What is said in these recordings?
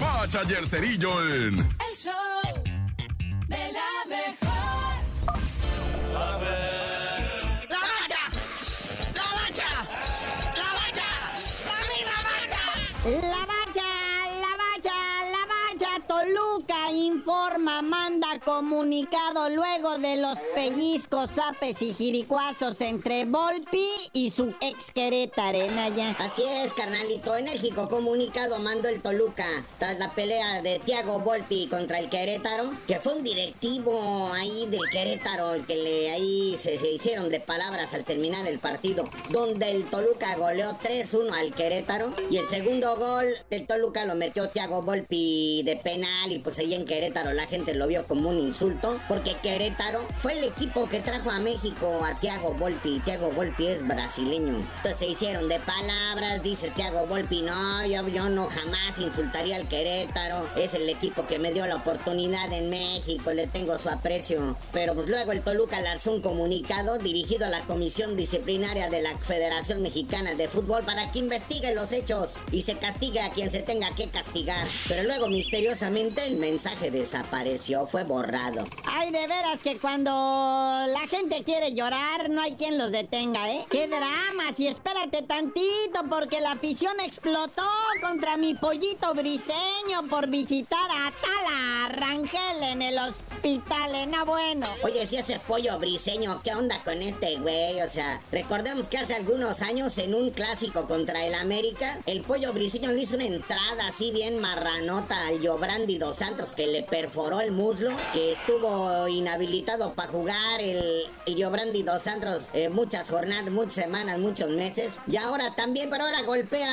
Bacha y el Cerillo en... El show de la mejor. Informa, manda comunicado luego de los pellizcos, zapes y jiricuazos entre Volpi y su ex Querétarena ya. Así es, carnalito. Enérgico comunicado mandó el Toluca tras la pelea de Thiago Volpi contra el Querétaro, que fue un directivo ahí del Querétaro que le ahí se, se hicieron de palabras al terminar el partido, donde el Toluca goleó 3-1 al Querétaro y el segundo gol del Toluca lo metió Thiago Volpi de penal y pues ahí en Querétaro la gente lo vio como un insulto porque Querétaro fue el equipo que trajo a México a Thiago Volpi y Thiago Volpi es brasileño. Entonces se hicieron de palabras, dice Thiago Volpi, no, yo, yo no jamás insultaría al Querétaro, es el equipo que me dio la oportunidad en México, le tengo su aprecio. Pero pues luego el Toluca lanzó un comunicado dirigido a la Comisión Disciplinaria de la Federación Mexicana de Fútbol para que investigue los hechos y se castigue a quien se tenga que castigar. Pero luego misteriosamente el mensaje desapareció, fue borrado. Ay, de veras que cuando la gente quiere llorar, no hay quien los detenga, ¿eh? ¡Qué dramas! Y espérate tantito, porque la afición explotó contra mi pollito briseño por visitar Rangel en el hospital, ¿eh? No, bueno. Oye, si ese pollo briseño, ¿qué onda con este güey? O sea, recordemos que hace algunos años en un clásico contra el América, el pollo briseño le hizo una entrada así bien marranota al Yobrandi dos Santos que le perforó el muslo, que estuvo inhabilitado para jugar el, el Yobrandi dos Santos eh, muchas jornadas, muchas semanas, muchos meses. Y ahora también, pero ahora golpea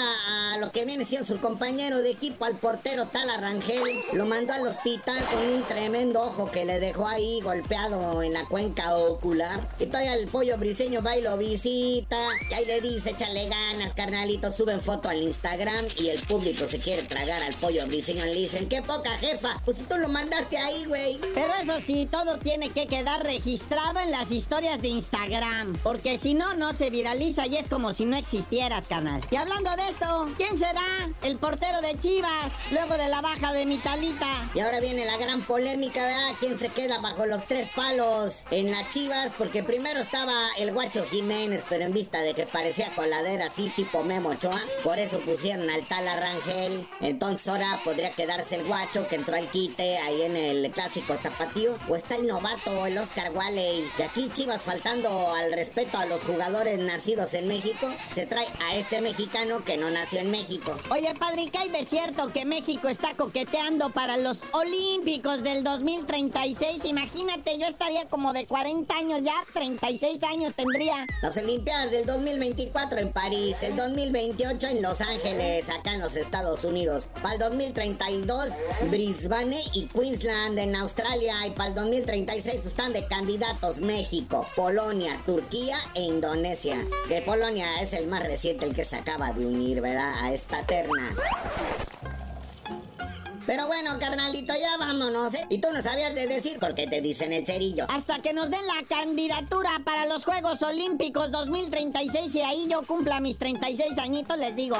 a lo que viene siendo su compañero de equipo, al portero Tala Rangel. Lo mandó al hospital con un tremendo ojo que le dejó ahí golpeado en la cuenca ocular. Y todavía el pollo briseño va y lo visita. Y ahí le dice, échale ganas, carnalito. Suben foto al Instagram y el público se quiere tragar al pollo briseño. Le dicen, qué poca jefa. Pues tú lo mandaste ahí, güey. Pero eso sí, todo tiene que quedar registrado en las historias de Instagram. Porque si no, no se viraliza y es como si no existieras, canal. Y hablando de esto, ¿quién será el portero de Chivas luego de la baja de Mitalita? Y ahora viene la gran polémica, ¿verdad? ¿Quién se queda bajo los tres palos en las chivas? Porque primero estaba el guacho Jiménez, pero en vista de que parecía coladera así tipo Memo Ochoa, por eso pusieron al tal Rangel. Entonces ahora podría quedarse el guacho que entró al quite ahí en el clásico tapatío. O está el novato, el Oscar Walley. Y aquí Chivas faltando al respeto a los jugadores nacidos en México, se trae a este mexicano que no nació en México. Oye, padre, ¿qué hay de cierto que México está coqueteando para los Olímpicos del 2036? Imagínate, yo estaría como de 40 años ya, 36 años tendría. Las Olimpiadas del 2024 en París, el 2028 en Los Ángeles, acá en los Estados Unidos. Para el 2032, Brisbane y Queensland en Australia. Y para el 2036 están de candidatos México, Polonia, Turquía e Indonesia. Que Polonia es el más reciente, el que se acaba de unir, ¿verdad? A esta terna. Pero bueno, carnalito, ya vámonos, ¿eh? Y tú no sabías de decir por qué te dicen el cerillo. Hasta que nos den la candidatura para los Juegos Olímpicos 2036 y ahí yo cumpla mis 36 añitos, les digo.